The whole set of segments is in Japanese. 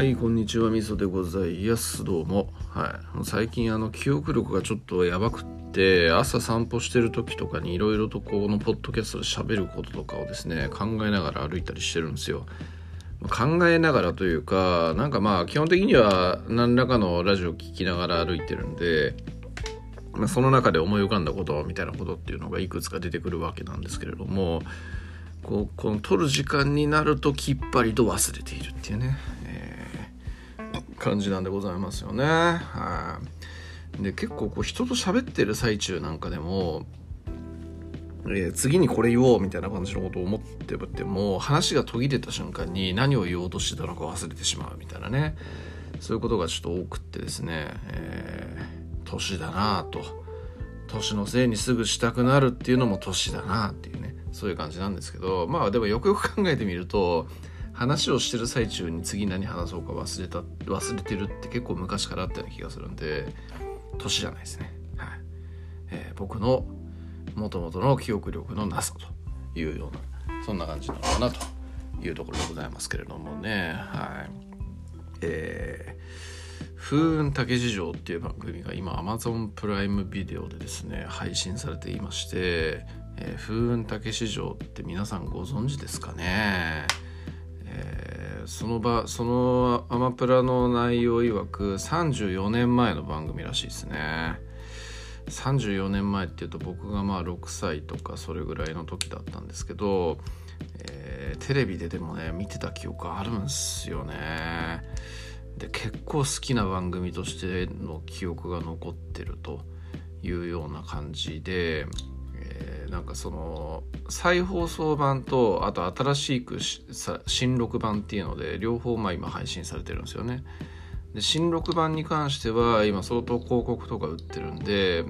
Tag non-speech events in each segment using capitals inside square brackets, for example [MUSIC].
はい、こんにちは、みそでございます。どうも。はい。最近、あの、記憶力がちょっとやばくって、朝散歩してる時とかにいろいろとこのポッドキャストで喋ることとかをですね、考えながら歩いたりしてるんですよ。考えながらというか、なんかまあ、基本的には何らかのラジオ聞きながら歩いてるんで、まあ、その中で思い浮かんだことみたいなことっていうのがいくつか出てくるわけなんですけれども、こうこの撮る時間になるときっぱりと忘れているっていうね、感じなんでございますよね。はい。で結構こう人と喋ってる最中なんかでも、えー次にこれ言おうみたいな感じのことを思ってても話が途切れた瞬間に何を言おうとしてたのか忘れてしまうみたいなね。そういうことがちょっと多くってですね、えー年だなぁと。年のせいにすぐしたくなるっていうのも年だなっていうね。そういう感じなんですけど。まあでもよくよく考えてみると話をしてる最中に次何話そうか忘れた忘れてるって結構昔からあったような気がするんで年じゃないですね、はい。えー僕のもともとの記憶力のなさというようなそんな感じなのかなというところでございますけれどもね。はい。えー風雲竹事情っていう番組が今 Amazon プライムビデオでですね配信されていまして、えー風雲竹市場って皆さんご存知ですかね、その場そのアマプラの内容曰く34年前の番組らしいですね。34年前っていうと僕がまあ6歳とかそれぐらいの時だったんですけど、えーテレビででもね見てた記憶あるんですよね。で結構好きな番組としての記憶が残ってるというような感じで、なんかその再放送版とあと新しくし新録版っていうので両方まあ今配信されてるんですよね。で新録版に関しては今相当広告とか売ってるんで、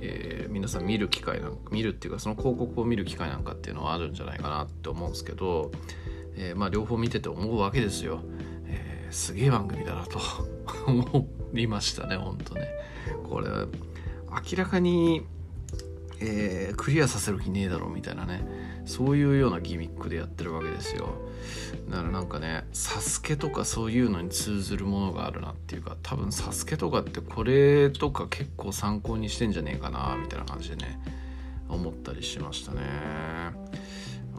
えー皆さん見る機会なんか見るっていうかその広告を見る機会なんかっていうのはあるんじゃないかなって思うんですけど、えーまあ両方見てて思うわけですよ。えーすげえ番組だなと [LAUGHS] 思いましたね本当ね。これ明らかに、えークリアさせる気ねえだろみたいなね。そういうようなギミックでやってるわけですよ。だからなんかね「サスケとかそういうのに通ずるものがあるなっていうか多分「サスケとかってこれとか結構参考にしてんじゃねえかなみたいな感じでね思ったりしましたね。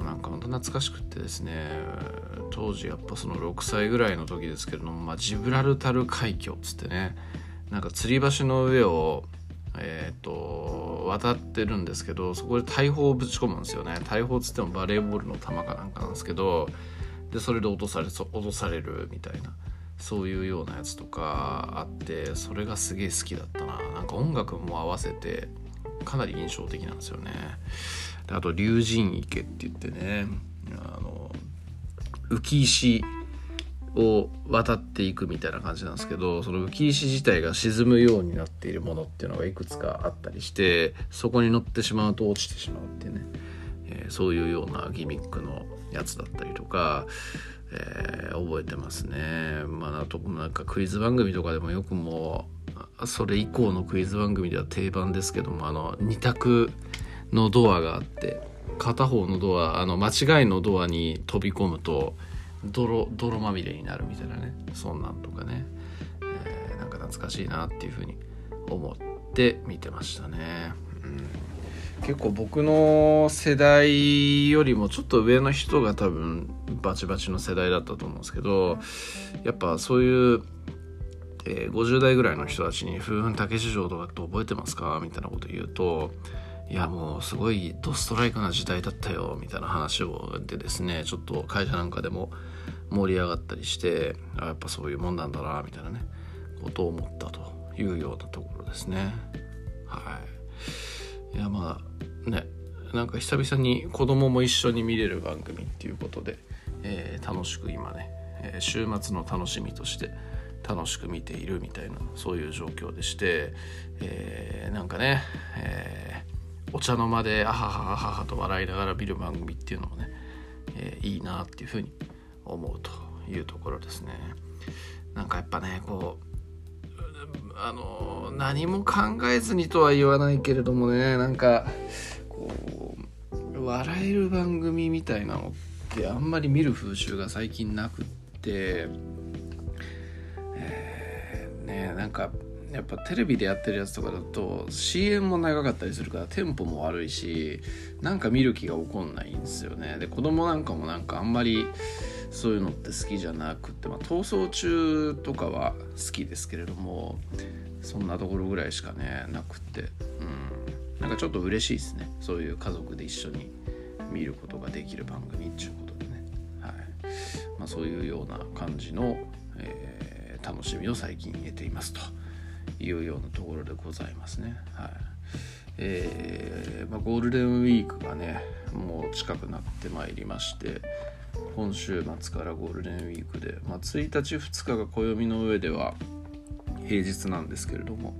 なんか本当懐かしくってですね当時やっぱその6歳ぐらいの時ですけれども、まあ、ジブラルタル海峡っつってねなんか吊り橋の上をえー、と渡ってるんですけどそこで大砲をぶち込むんですよね。大砲つってもバレーボールの球かなんかなんですけどでそれで落とされ落とされるみたいなそういうようなやつとかあってそれがすげえ好きだったな。なんか音楽も合わせてかなり印象的なんですよね。であと龍神池って言ってねあの浮石を渡っていくみたいな感じなんですけどその浮石自体が沈むようになっているものっていうのがいくつかあったりしてそこに乗ってしまうと落ちてしまうっていうね、えーそういうようなギミックのやつだったりとか、えー覚えてますね。まあ、あとなんかクイズ番組とかでもよくもうそれ以降のクイズ番組では定番ですけどもあの2択のドアがあって片方のドアあの間違いのドアに飛び込むと泥泥まみれになるみたいなねそんなんとかね、えーなんか懐かしいなっていうふうに思って見てましたね。うん結構僕の世代よりもちょっと上の人が多分バチバチの世代だったと思うんですけどやっぱそういう、えー50代ぐらいの人たちに「風雲竹市場とかって覚えてますか?」みたいなこと言うといやもうすごいドストライクな時代だったよみたいな話をでですねちょっと会社なんかでも盛り上がったりしてあやっぱそういうもんなんだなみたいなねことを思ったというようなところですね。はい。いやまあねなんか久々に子供も一緒に見れる番組っていうことで、えー楽しく今ね、え週末の楽しみとして楽しく見ているみたいなそういう状況でして、えーなんかね、えーお茶の間であははははと笑いながら見る番組っていうのもね、えーいいなっていうふうに思うというところですね。なんかやっぱねこうあの何も考えずにとは言わないけれどもねなんかこう笑える番組みたいなのってあんまり見る風習が最近なくってえねなんかやっぱテレビでやってるやつとかだと CM も長かったりするからテンポも悪いしなんか見る気が起こんないんですよね。で子供なんかもなんかあんまりそういうのって好きじゃなくて、まあ、逃走中とかは好きですけれどもそんなところぐらいしかねなくって。うん。なんかちょっと嬉しいですね。そういう家族で一緒に見ることができる番組っていうことでね。はい。まあそういうような感じの、えー、楽しみを最近得ていますと。いうようなところでございますね。はい。えーまあ、ゴールデンウィークがねもう近くなってまいりまして今週末からゴールデンウィークで、まあ、1日2日が暦の上では平日なんですけれども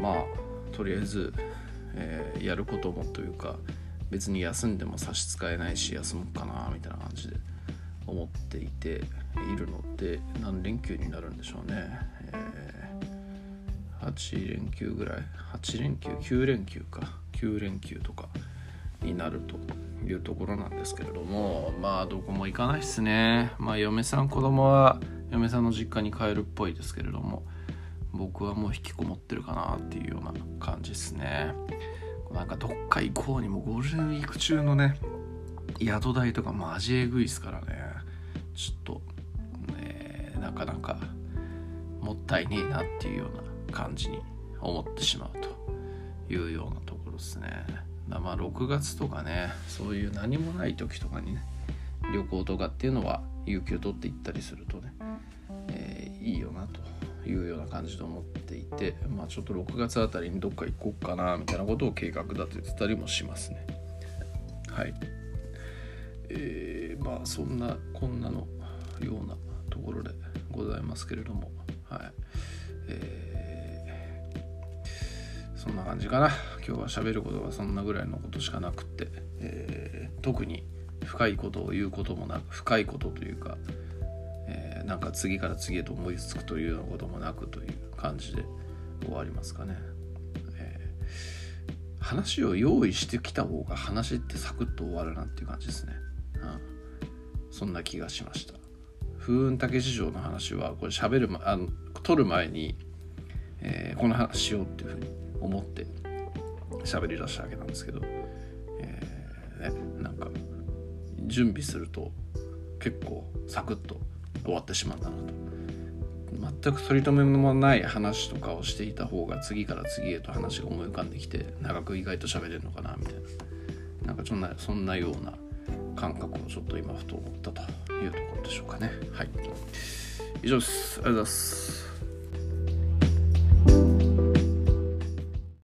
まあとりあえず、えー、やることもというか別に休んでも差し支えないし休もうかなみたいな感じで思っていているので何連休になるんでしょうね、8連休ぐらい？8連休？9連休か。9連休とかになるというところなんですけれどもまあどこも行かないっすね。まあ嫁さん子供は嫁さんの実家に帰るっぽいですけれども僕はもう引きこもってるかなっていうような感じですね。なんかどっか行こうにもゴールデンウィーク中のね宿代とかマジえぐいっすからね。ちょっとねなかなかもったいねえなっていうような感じに思ってしまうというようなところですね。だまあ6月とかねそういう何もない時とかにね旅行とかっていうのは有給取って行ったりするとね、えー、いいよなというような感じで思っていてまあちょっと6月あたりにどっか行こうかなみたいなことを計画立ててたりもしますね。はい。えー、まあそんなこんなのようなところでございますけれどもはい。えー、そんな感じかな今日は喋ることがそんなぐらいのことしかなくって、えー、特に深いことを言うこともなく深いことというかえー、なんか次から次へと思いつくというようなこともなくという感じで終わりますかね。えー、話を用意してきた方が話ってサクッと終わるなっていう感じですね。うん、そんな気がしました。風雲竹市場の話はこれ喋るまあの撮る前に、えー、この話しようっていうふうに思って喋り出したわけなんですけど、えーね、なんか準備すると結構サクッと終わってしまったなと。全く取り留めもない話とかをしていた方が次から次へと話が思い浮かんできて長く意外と喋れるのかなみたいな。なんかそんなそんなような感覚をちょっと今ふと思ったというところでしょうかね。はい。以上です。ありがとうございます。